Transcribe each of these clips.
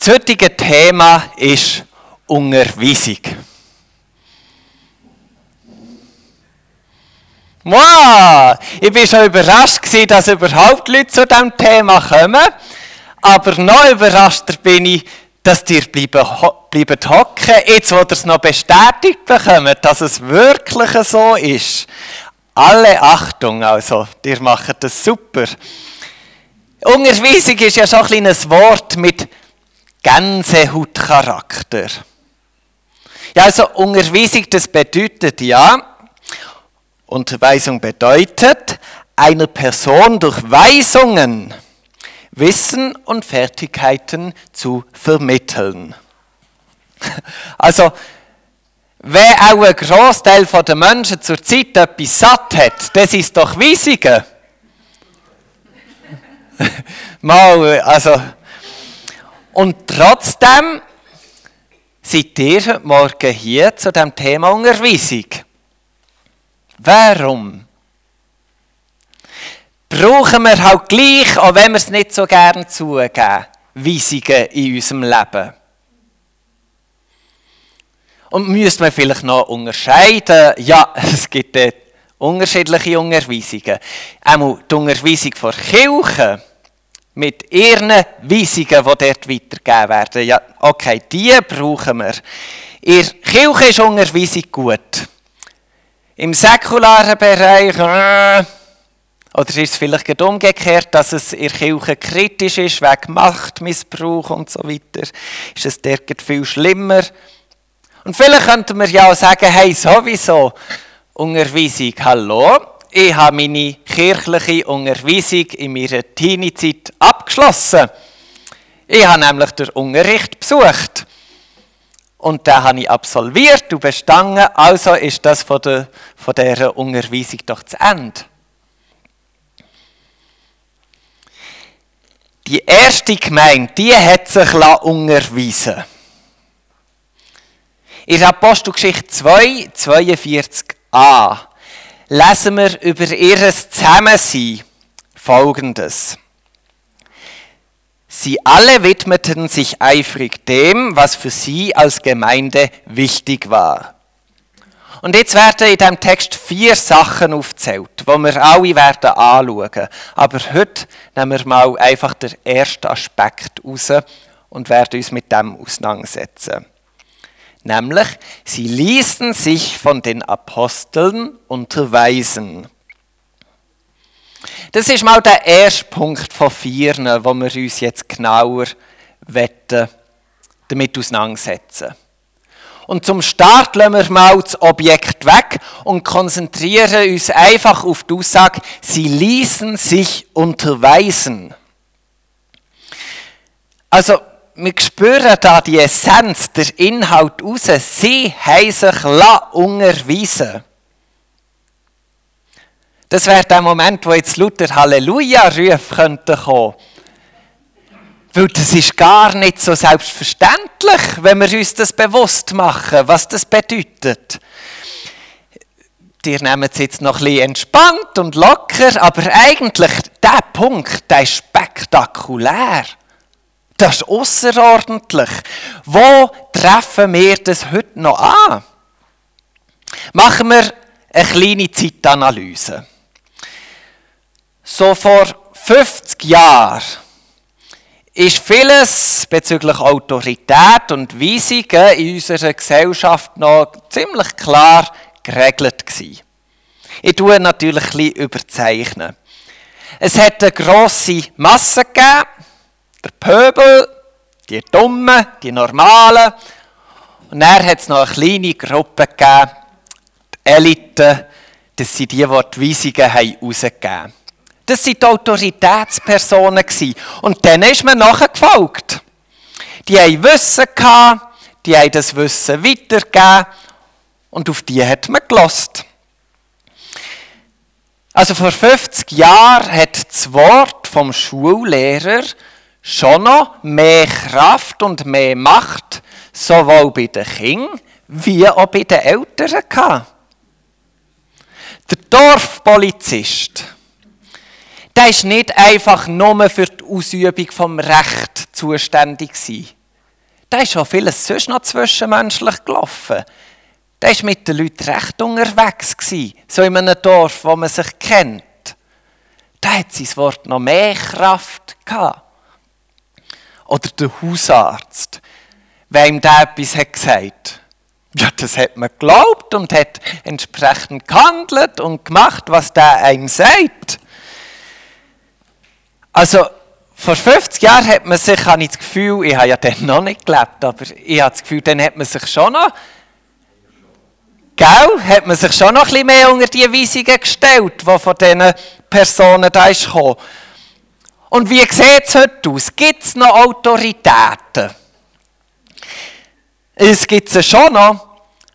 Das heutige Thema ist Unterweisung. Wow, ich war schon überrascht, dass überhaupt Leute zu diesem Thema kommen. Aber noch überraschter bin ich, dass ihr bleiben, bleiben hocken, jetzt wo ihr es noch bestätigt bekommt, dass es wirklich so ist. Alle Achtung, also, ihr macht das super. Unterweisung ist ja schon ein kleines Wort mit Gänsehautcharakter. Ja, also Unterweisung, das bedeutet ja, Unterweisung bedeutet, einer Person durch Weisungen Wissen und Fertigkeiten zu vermitteln. Also, wer auch ein Großteil der Menschen zur Zeit etwas satt hat, das ist doch Weisungen. Mal, also, und trotzdem seid ihr heute Morgen hier zu dem Thema Unterweisung. Warum? Brauchen wir halt gleich, auch wenn wir es nicht so gerne zugeben, Weisungen in unserem Leben. Und müsste man vielleicht noch unterscheiden, ja, es gibt unterschiedliche Unterweisungen. Einmal die Unterweisung von Kirchen mit ihren Weisungen, die dort weitergegeben werden. Ja, okay, die brauchen wir. In der Kirche ist Unterweisung gut. Im säkularen Bereich, äh, oder ist es vielleicht umgekehrt, dass es in Kirche kritisch ist, wegen Machtmissbrauch und so weiter, ist es dort viel schlimmer. Und vielleicht könnten wir ja auch sagen, hey, sowieso, Unterweisung, hallo, ich habe meine kirchliche Unterweisung in meiner Teenie-Zeit abgeschlossen. Ich habe nämlich den Unterricht besucht. Und den habe ich absolviert und bestanden, also ist das von, der, von dieser Unterweisung doch zu Ende. Die erste Gemeinde, die hat sich unterweisen In Apostelgeschichte 2, 42a lesen wir über ihr Zusammensein Folgendes. Sie alle widmeten sich eifrig dem, was für sie als Gemeinde wichtig war. Und jetzt werden in diesem Text vier Sachen aufgezählt, die wir alle werden anschauen. Aber heute nehmen wir mal einfach den ersten Aspekt raus und werden uns mit dem auseinandersetzen. Nämlich, sie ließen sich von den Aposteln unterweisen. Das ist mal der erste Punkt von vier, wo wir uns jetzt genauer damit auseinandersetzen Und zum Start lassen wir mal das Objekt weg und konzentrieren uns einfach auf die Aussage, sie ließen sich unterweisen. Also, wir spüren da die Essenz, der Inhalt raus. Sie haben sich unterweisen Das wäre der Moment, wo jetzt Luther Halleluja-Ruf könnte kommen. Weil das ist gar nicht so selbstverständlich, wenn wir uns das bewusst machen, was das bedeutet. Ihr nehmt es jetzt noch bisschen entspannt und locker, aber eigentlich, der Punkt, der ist spektakulär. Das ist außerordentlich. Wo treffen wir das heute noch an? Machen wir eine kleine Zeitanalyse. So vor 50 Jahren ist vieles bezüglich Autorität und Weisungen in unserer Gesellschaft noch ziemlich klar geregelt gewesen. Ich tue natürlich ein bisschen überzeichnen. Es hat eine grosse Masse gegeben, der Pöbel, die Dummen, die Normalen. Und dann hat es noch eine kleine Gruppe gegeben, die Elite, das sind die, die die Weisungen herausgegeben haben. Das waren die Autoritätspersonen. Und denen ist man nachgefolgt. Die haben Wissen gehabt, die haben das Wissen weitergegeben und auf die hat man gelost. Also vor 50 Jahren hat das Wort vom Schullehrer schon noch mehr Kraft und mehr Macht, sowohl bei den Kindern wie auch bei den Eltern gehabt. Der Dorfpolizist, der ist nicht einfach nur für die Ausübung vom Recht zuständig da ist schon vieles sonst noch zwischenmenschlich gelaufen. Da war mit den Leuten recht unterwegs. Gewesen, so in einem Dorf, wo man sich kennt. Da hat sein Wort noch mehr Kraft gehabt. Oder der Hausarzt, wem der etwas hat gesagt ja, das hat man geglaubt und hat entsprechend gehandelt und gemacht, was der einem sagt. Also, vor 50 Jahren hat man sich, habe ich das Gefühl, ich habe ja dann noch nicht gelebt, aber ich habe das Gefühl, dann hat man sich schon noch, gell, hat man sich schon noch ein bisschen mehr unter die Weisungen gestellt, die von diesen Personen da ist gekommen. Und wie sieht es heute aus? Gibt es noch Autoritäten? Es gibt sie schon noch,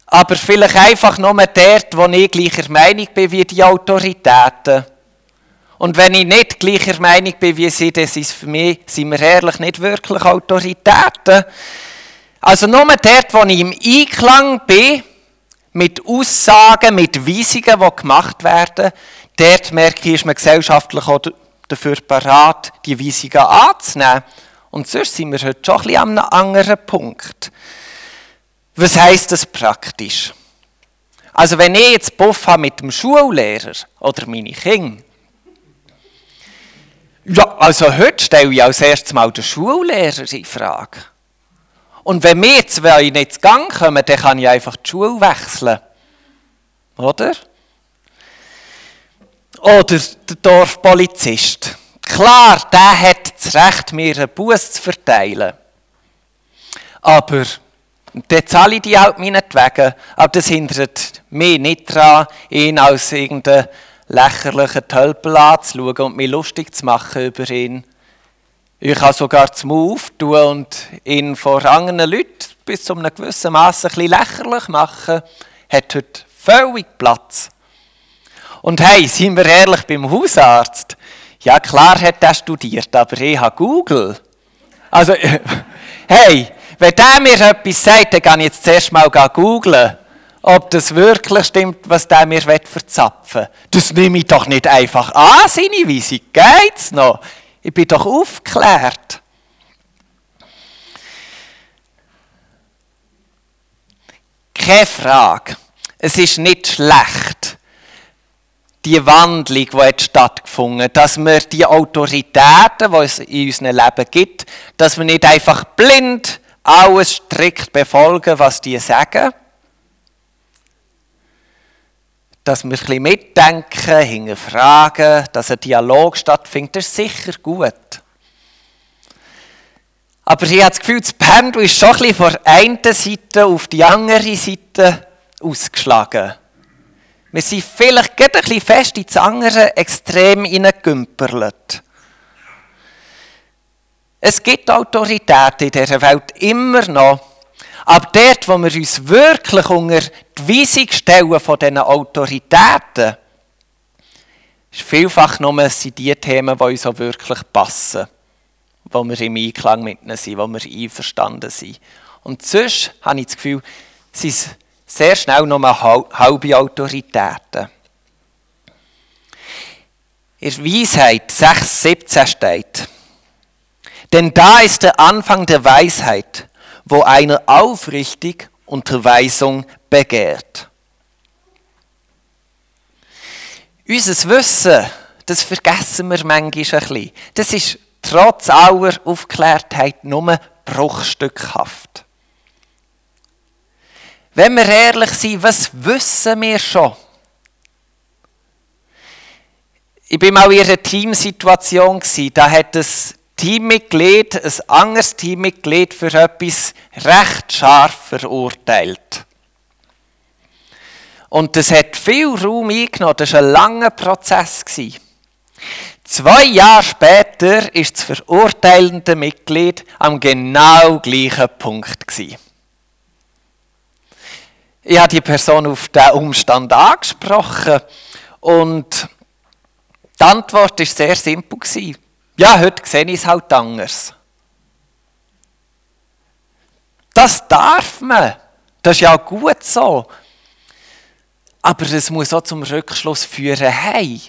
aber vielleicht einfach nur dort, wo ich gleicher Meinung bin wie die Autoritäten. Und wenn ich nicht gleicher Meinung bin wie sie, dann sind für mich, sind wir ehrlich, nicht wirklich Autoritäten. Also nur dort, wo ich im Einklang bin, mit Aussagen, mit Weisungen, die gemacht werden, dort merke ich, ist man gesellschaftlich dafür parat, die Weisungen anzunehmen. Und sonst sind wir heute schon ein an einem anderen Punkt. Was heisst das praktisch? Also wenn ich jetzt Buff habe mit dem Schullehrer oder meine Kinder, ja, also heute stelle ich als erstes mal den Schullehrer in Frage. Und wenn wir zwei nicht zu Gang kommen, dann kann ich einfach die Schule wechseln. Oder? Oder der Dorfpolizist. Klar, der hat das Recht, mir einen Bus zu verteilen. Aber dann zahle ich die halt meinetwegen. Aber das hindert mich nicht daran, ihn als irgendeinen lächerlichen Tölpel anzuschauen und mich lustig zu machen über ihn. Ich kann sogar zum Move tun und ihn vor anderen Leuten bis zu einem gewissen Maß ein bisschen lächerlich machen. Hat heute völlig Platz. Und hey, seien wir ehrlich beim Hausarzt. Ja, klar hat er studiert, aber ich habe Google. Also, hey, wenn der mir etwas sagt, dann kann ich jetzt zuerst mal googeln, ob das wirklich stimmt, was der mir verzapfen will. Das nehme ich doch nicht einfach an, seine Weise. Geht's noch? Ich bin doch aufgeklärt. Keine Frage. Es ist nicht schlecht, die Wandlung, die jetzt stattgefunden hat, dass wir die Autoritäten, die es in unserem Leben gibt, dass wir nicht einfach blind alles strikt befolgen, was die sagen. Dass wir ein bisschen mitdenken, hinterfragen, dass ein Dialog stattfindet, das ist sicher gut. Aber ich habe das Gefühl, das Pendel ist schon ein bisschen von einen Seite auf die andere Seite ausgeschlagen. Wir sind vielleicht ein bisschen fest ins andere Extrem hineingümperlet. Es gibt Autorität in dieser Welt immer noch. Aber dort, wo wir uns wirklich unter die Weisung stellen von diesen Autoritäten, ist vielfach nur sind die Themen, die uns auch wirklich passen. Wo wir im Einklang mit ihnen sind, wo wir einverstanden sind. Und sonst habe ich das Gefühl, sind sehr schnell nur halbe Autoritäten. In Weisheit 6,17 steht, denn da ist der Anfang der Weisheit, wo einer aufrichtig Unterweisung begehrt. Unser Wissen, das vergessen wir manchmal ein bisschen. Das ist trotz aller Aufklärtheit nur bruchstückhaft. Wenn wir ehrlich sind, was wissen wir schon? Ich war mal in einer Teamsituation, da hat es Teammitglied, ein anderes Teammitglied für etwas recht scharf verurteilt. Und das hat viel Raum eingenommen, das war ein langer Prozess. Zwei Jahre später ist das verurteilende Mitglied am genau gleichen Punkt. Ich habe die Person auf diesen Umstand angesprochen und die Antwort war sehr simpel. Ja, heute sehe ich es halt anders. Das darf man. Das ist ja gut so. Aber es muss auch zum Rückschluss führen, hey,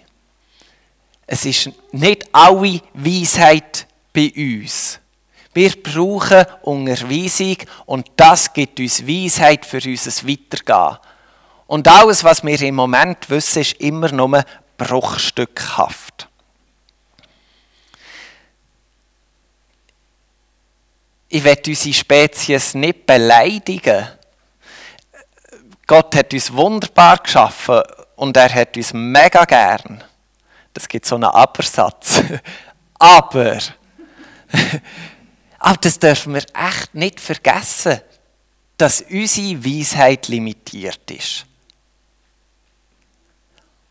es ist nicht alle Weisheit bei uns. Wir brauchen Unterweisung und das gibt uns Weisheit für unser Weitergehen. Und alles, was wir im Moment wissen, ist immer nur bruchstückhaft. Ich will unsere Spezies nicht beleidigen. Gott hat uns wunderbar geschaffen und er hat uns mega gern. Das gibt so einen Abersatz. Aber, aber das dürfen wir echt nicht vergessen, dass unsere Weisheit limitiert ist.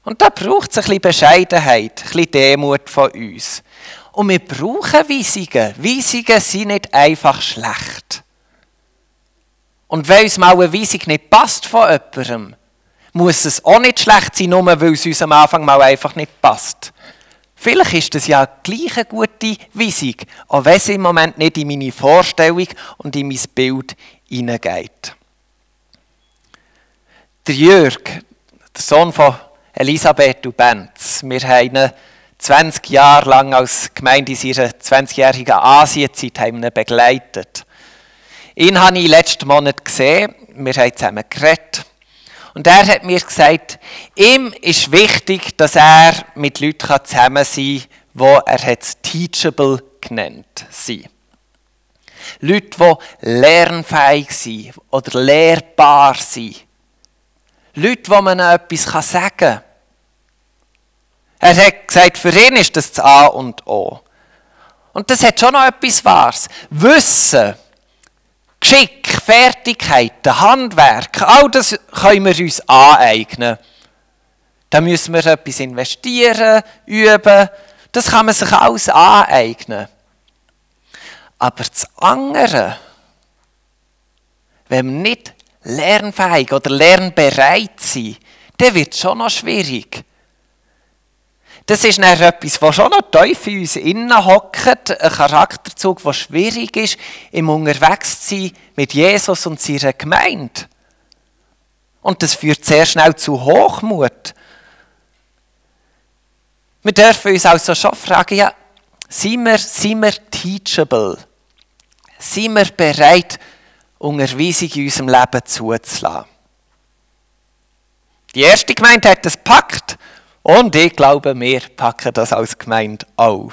Und da braucht es ein bisschen Bescheidenheit, ein bisschen Demut von uns. Und wir brauchen Weisungen. Weisungen sind nicht einfach schlecht. Und wenn uns mal eine Weisung nicht passt von jemandem, muss es auch nicht schlecht sein, nur weil es uns am Anfang mal einfach nicht passt. Vielleicht ist das ja gleich eine gute Weisung, auch wenn sie im Moment nicht in meine Vorstellung und in mein Bild hineingeht. Der Jörg, der Sohn von Elisabeth und Benz, wir haben ihn 20 Jahre lang als Gemeinde in ihrer 20-jährigen Asienzeit begleitet. Ihn habe ich letzten Monat gesehen, wir haben zusammen geredet. Und er hat mir gesagt, ihm ist wichtig, dass er mit Leuten zusammen sein kann, die er hat teachable genannt sind. Leute, die lernfähig sind oder lehrbar sind. Leute, wo man etwas sagen kann. Er hat gesagt, für ihn ist das das A und O. Und das hat schon noch etwas Wahres. Wissen Geschick, Fertigkeiten, Handwerk, all das können wir uns aneignen. Da müssen wir etwas investieren, üben. Das kann man sich alles aneignen. Aber das andere, wenn wir nicht lernfähig oder lernbereit sind, dann wird es schon noch schwierig. Das ist dann etwas, was schon noch tief in uns innen hockt, ein Charakterzug, der schwierig ist, im Unterwegssein mit Jesus und seiner Gemeinde. Und das führt sehr schnell zu Hochmut. Wir dürfen uns also schon fragen, ja, sind wir, sind wir teachable? Sind wir bereit, Unterweisung in unserem Leben zuzulassen? Die erste Gemeinde hat das packt und ich glaube, wir packen das als Gemeinde auch.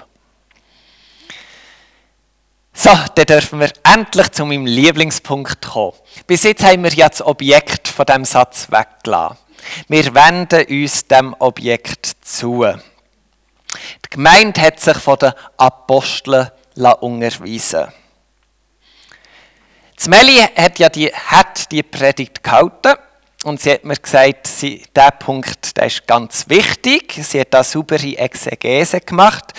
So, dann dürfen wir endlich zu meinem Lieblingspunkt kommen. Bis jetzt haben wir ja das Objekt von dem Satz weggelassen. Wir wenden uns dem Objekt zu. Die Gemeinde hat sich von den Aposteln unterweisen Meli hat ja die, hat die Predigt gehalten und sie hat mir gesagt, sie, der Punkt der ist ganz wichtig. Sie hat da saubere Exegese gemacht.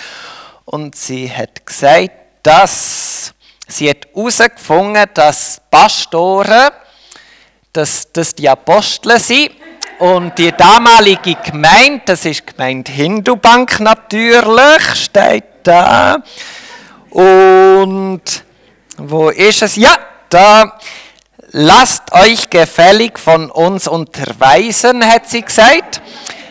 Und sie hat gesagt, dass sie hat herausgefunden, dass Pastoren, dass das die Apostel sind. Und die damalige Gemeinde, das ist Gemeinde Hindubank natürlich, steht da. Und wo ist es? Ja, da Lasst euch gefällig von uns unterweisen, hat sie gesagt.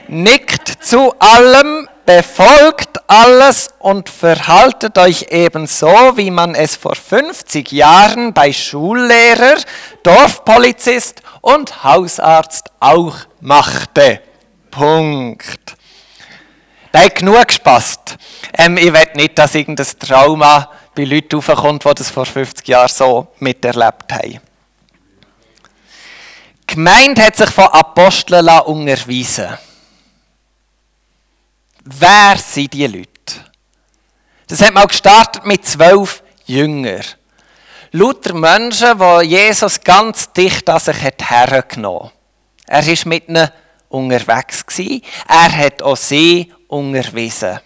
Nickt zu allem, befolgt alles und verhaltet euch ebenso, wie man es vor 50 Jahren bei Schullehrer, Dorfpolizist und Hausarzt auch machte. Punkt. Da hat genug gespasst. Ähm, ich will nicht, dass irgendein Trauma bei Leuten aufkommt, die das vor 50 Jahren so miterlebt haben. Gemeinde hat sich von Aposteln unterweisen Wer sind diese Leute? Das hat mal gestartet mit zwölf Jüngern. Lauter Menschen, die Jesus ganz dicht an sich hat hergenommen Er war mit ihnen unterwegs. Er hat auch sie unterwiesen.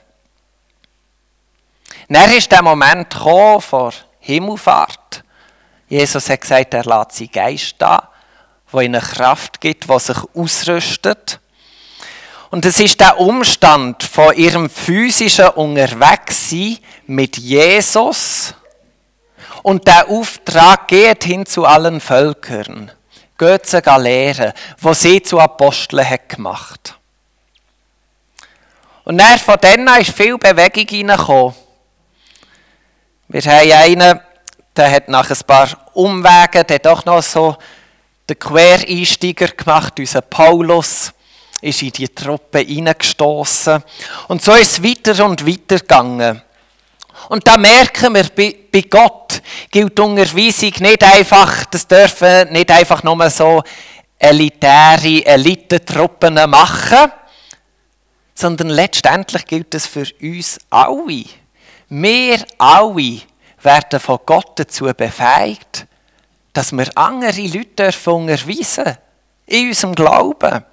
Dann ist der Moment gekommen vor Himmelfahrt. Jesus hat gesagt, er lässt seinen Geist da wo ihnen Kraft gibt, was sich ausrüstet. Und es ist der Umstand von ihrem physischen Unterwegssein mit Jesus und der Auftrag geht hin zu allen Völkern. Geht sie lehren, wo sie zu Aposteln hat gemacht. Und dann von denen ist viel Bewegung hineingekommen. Wir haben einen der hat nach ein paar Umwegen der doch noch so den Quereinsteiger gemacht, unser Paulus ist in die Truppe hineingestoßen. Und so ist es weiter und weiter gegangen. Und da merken wir, bei, Gott gilt Unterweisung nicht einfach, das dürfen nicht einfach nur so elitäre Elitentruppen machen, sondern letztendlich gilt es für uns alle. Wir alle werden von Gott dazu befähigt, dass wir andere Leute unterweisen in unserem Glauben.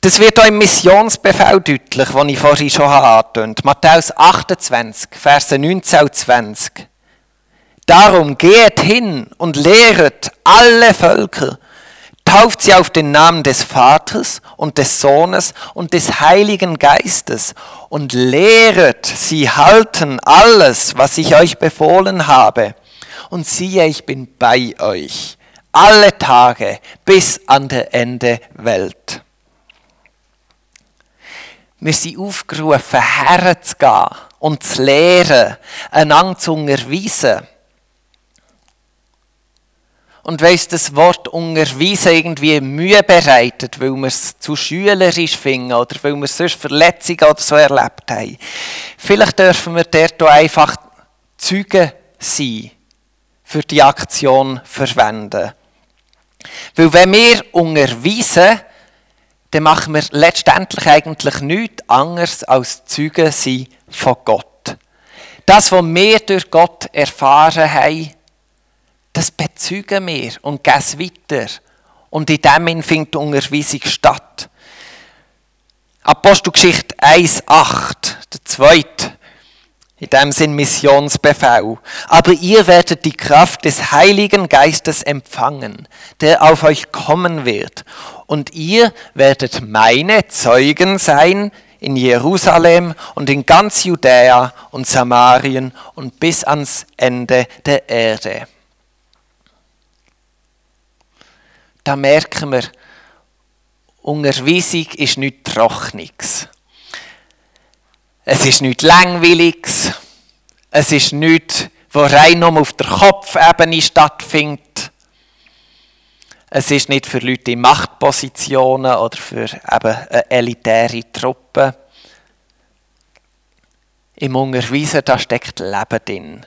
Das wird auch im Missionsbefehl deutlich, den ich vorhin schon angetönt. Matthäus 28, Verse 19 und 20. Darum geht hin und lehret alle Völker, tauft sie auf den Namen des Vaters und des Sohnes und des Heiligen Geistes und lehret sie halten alles, was ich euch befohlen habe. Und siehe, ich bin bei euch alle Tage bis an der Ende Welt. Wir sind aufgerufen, herzugehen und zu lehren, einander zu unterweisen. Und weil das Wort unterweisen irgendwie Mühe bereitet, weil wir es zu schülerisch finden oder weil wir sonst Verletzungen oder so erlebt haben, vielleicht dürfen wir dort einfach Zeugen sein, für die Aktion verwenden. Weil wenn wir unterweisen, dann machen wir letztendlich eigentlich nichts anderes als Zeugen sein von Gott. Das, was wir durch Gott erfahren haben, das bezeugen wir und geben es weiter. Und in dem Sinn findet die Unterweisung statt. Apostelgeschichte 1,8, der zweite, in dem Sinn Missionsbefehl. Aber ihr werdet die Kraft des Heiligen Geistes empfangen, der auf euch kommen wird. Und ihr werdet meine Zeugen sein in Jerusalem und in ganz Judäa und Samarien und bis ans Ende der Erde. da merken wir, Unterweisung ist nichts Trockenes. Es ist nichts Langweiliges. Es ist nichts, was rein nur auf der Kopfebene stattfindet. Es ist nicht für Leute in Machtpositionen oder für eben eine elitäre Truppe. Im Unterweisen da steckt Leben drin.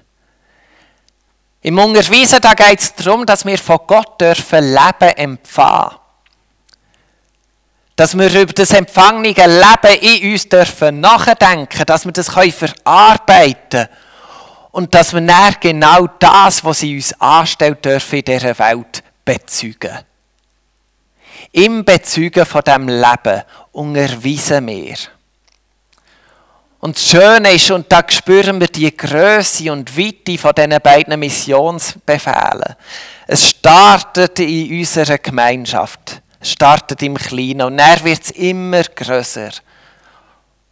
Im Unterweisen da geht es darum, dass wir von Gott dürfen Leben empfangen. Dass wir über das empfangene Leben in uns dürfen nachdenken, dass wir das verarbeiten können und dass wir dann genau das, was sie uns anstellt, dürfen in dieser Welt bezeugen. Im Bezeugen von diesem Leben unterweisen wir. Und das Schöne ist, und da spüren wir die Größe und Weite von diesen beiden Missionsbefehlen. Es startet in unserer Gemeinschaft. Startet im Kleinen und dann wird es immer größer.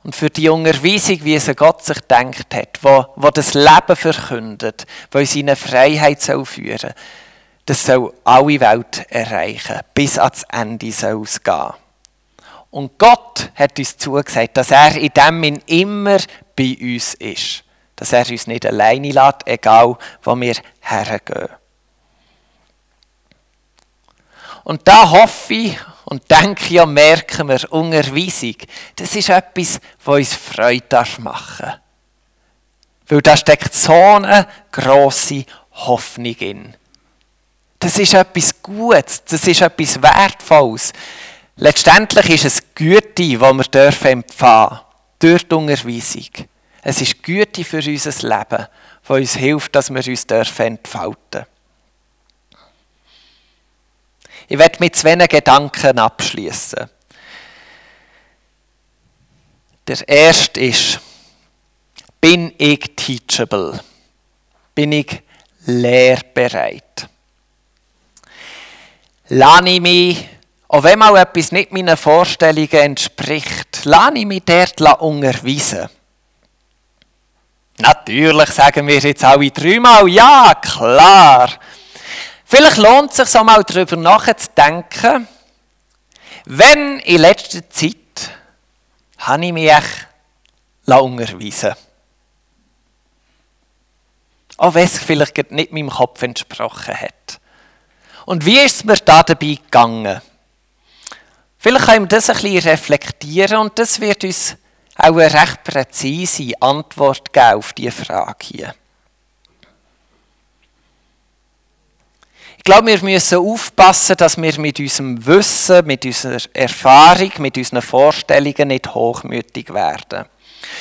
Und für die Unterweisung, wie es Gott sich denkt hat, wo, wo das Leben verkündet, wo uns in eine Freiheit soll führen das soll alle Welt erreichen, bis ans Ende soll es gehen. Und Gott hat uns zugesagt, dass er in dem Sinn immer bei uns ist. Dass er uns nicht alleine lässt, egal wo wir hergehen. Und da hoffe ich und denke und merken wir, Unterweisung, das ist etwas, was uns Freude machen darf. Weil da steckt so eine grosse Hoffnung in. Das ist etwas Gutes, das ist etwas Wertvolles. Letztendlich ist es Güte, die wir dürfen empfangen durch die Unterweisung. Es ist Güte für unser Leben, die uns hilft, dass wir uns dürfen entfalten Ich werde mit zwei Gedanken abschließen. Der erste ist, bin ich teachable? Bin ich lehrbereit? Lerne ich mich auch wenn mal etwas nicht meinen Vorstellungen entspricht, lasse ich mich dort unterweisen. Natürlich sagen wir jetzt alle dreimal, ja, klar. Vielleicht lohnt es sich so mal darüber nachzudenken, wenn in letzter Zeit habe ich mich unterweisen Auch wenn es vielleicht nicht meinem Kopf entsprochen hat. Und wie ist es mir da dabei gegangen? Vielleicht können wir das ein bisschen reflektieren und das wird uns auch eine recht präzise Antwort geben auf diese Frage hier. Glaube, wir müssen aufpassen, dass wir mit unserem Wissen, mit unserer Erfahrung, mit unseren Vorstellungen nicht hochmütig werden.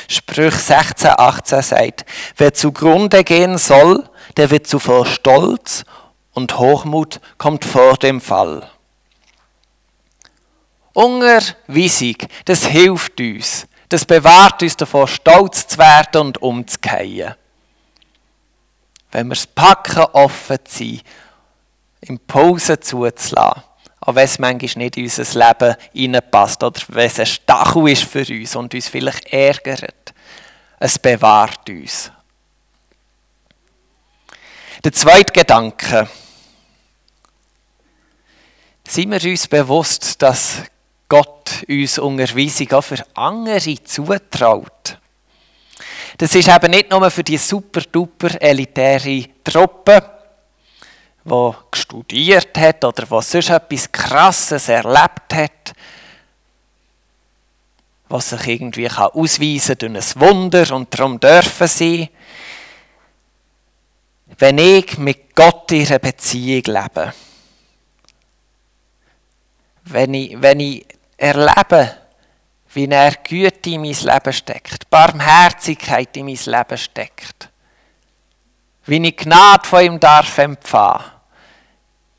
Sprüch 16, 18 sagt, wer zugrunde gehen soll, der wird zuvor stolz und Hochmut kommt vor dem Fall. Unterweisung, das hilft uns. Das bewahrt uns davor, stolz zu werden und umzukehren. Wenn wir es packen, offen zu sein, Impulse zuzulassen, auch wenn es manchmal nicht in unser Leben hineinpasst oder wenn es ein Stachel ist für uns und uns vielleicht ärgert. Es bewahrt uns. Der zweite Gedanke. Sind wir uns bewusst, dass Gott uns Unterweisung auch für andere zutraut? Das ist eben nicht nur für die super duper elitäre Truppe, die studiert hat oder die sonst etwas Krasses erlebt hat, was sich irgendwie ausweisen kann durch ein Wunder und darum dürfen sie, wenn ich mit Gott in einer Beziehung lebe, wenn ich, wenn ich erlebe, wie er Güte in mein Leben steckt, Barmherzigkeit in mein Leben steckt, wie ich Gnade von ihm darf empfangen,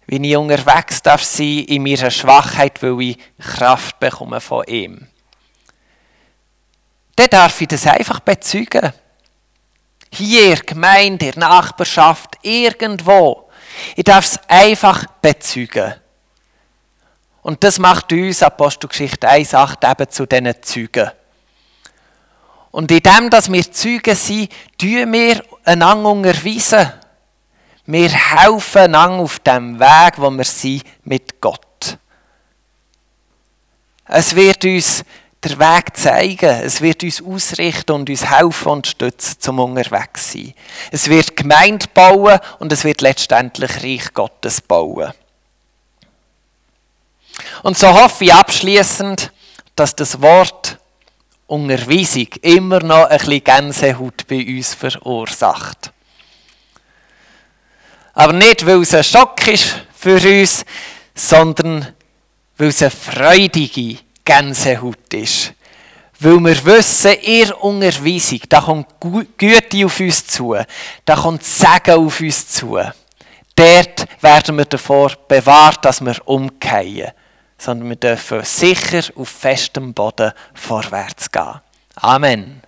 wie ich unterwegs darf sein in meiner Schwachheit, weil ich Kraft bekomme von ihm. Dann darf ich das einfach bezeugen. Hier, Gemeinde, in der Nachbarschaft, irgendwo. Ich darf es einfach bezeugen. Und das macht uns, Apostelgeschichte 1,8, eben zu diesen Zeugen. Und in dem, dass wir Zeugen sind, tun wir einander unterweisen. Wir helfen einander auf dem Weg, wo wir sind mit Gott. Es wird uns der Weg zeigen. Es wird uns ausrichten und uns helfen und stützen zum unterwegs sein. Es wird Gemeinde bauen und es wird letztendlich Reich Gottes bauen. Und so hoffe ich abschließend, dass das Wort Unterweisung immer noch ein bisschen Gänsehaut bei uns verursacht. Aber nicht, weil es ein Schock ist für uns, sondern weil es eine freudige Gänsehaut ist. Weil wir wissen, ihr Unterweisung, da kommt Güte auf uns zu, da kommt Segen auf uns zu. Dort werden wir davor bewahrt, dass wir umkehren, sondern wir dürfen sicher auf festem Boden vorwärts gehen. Amen.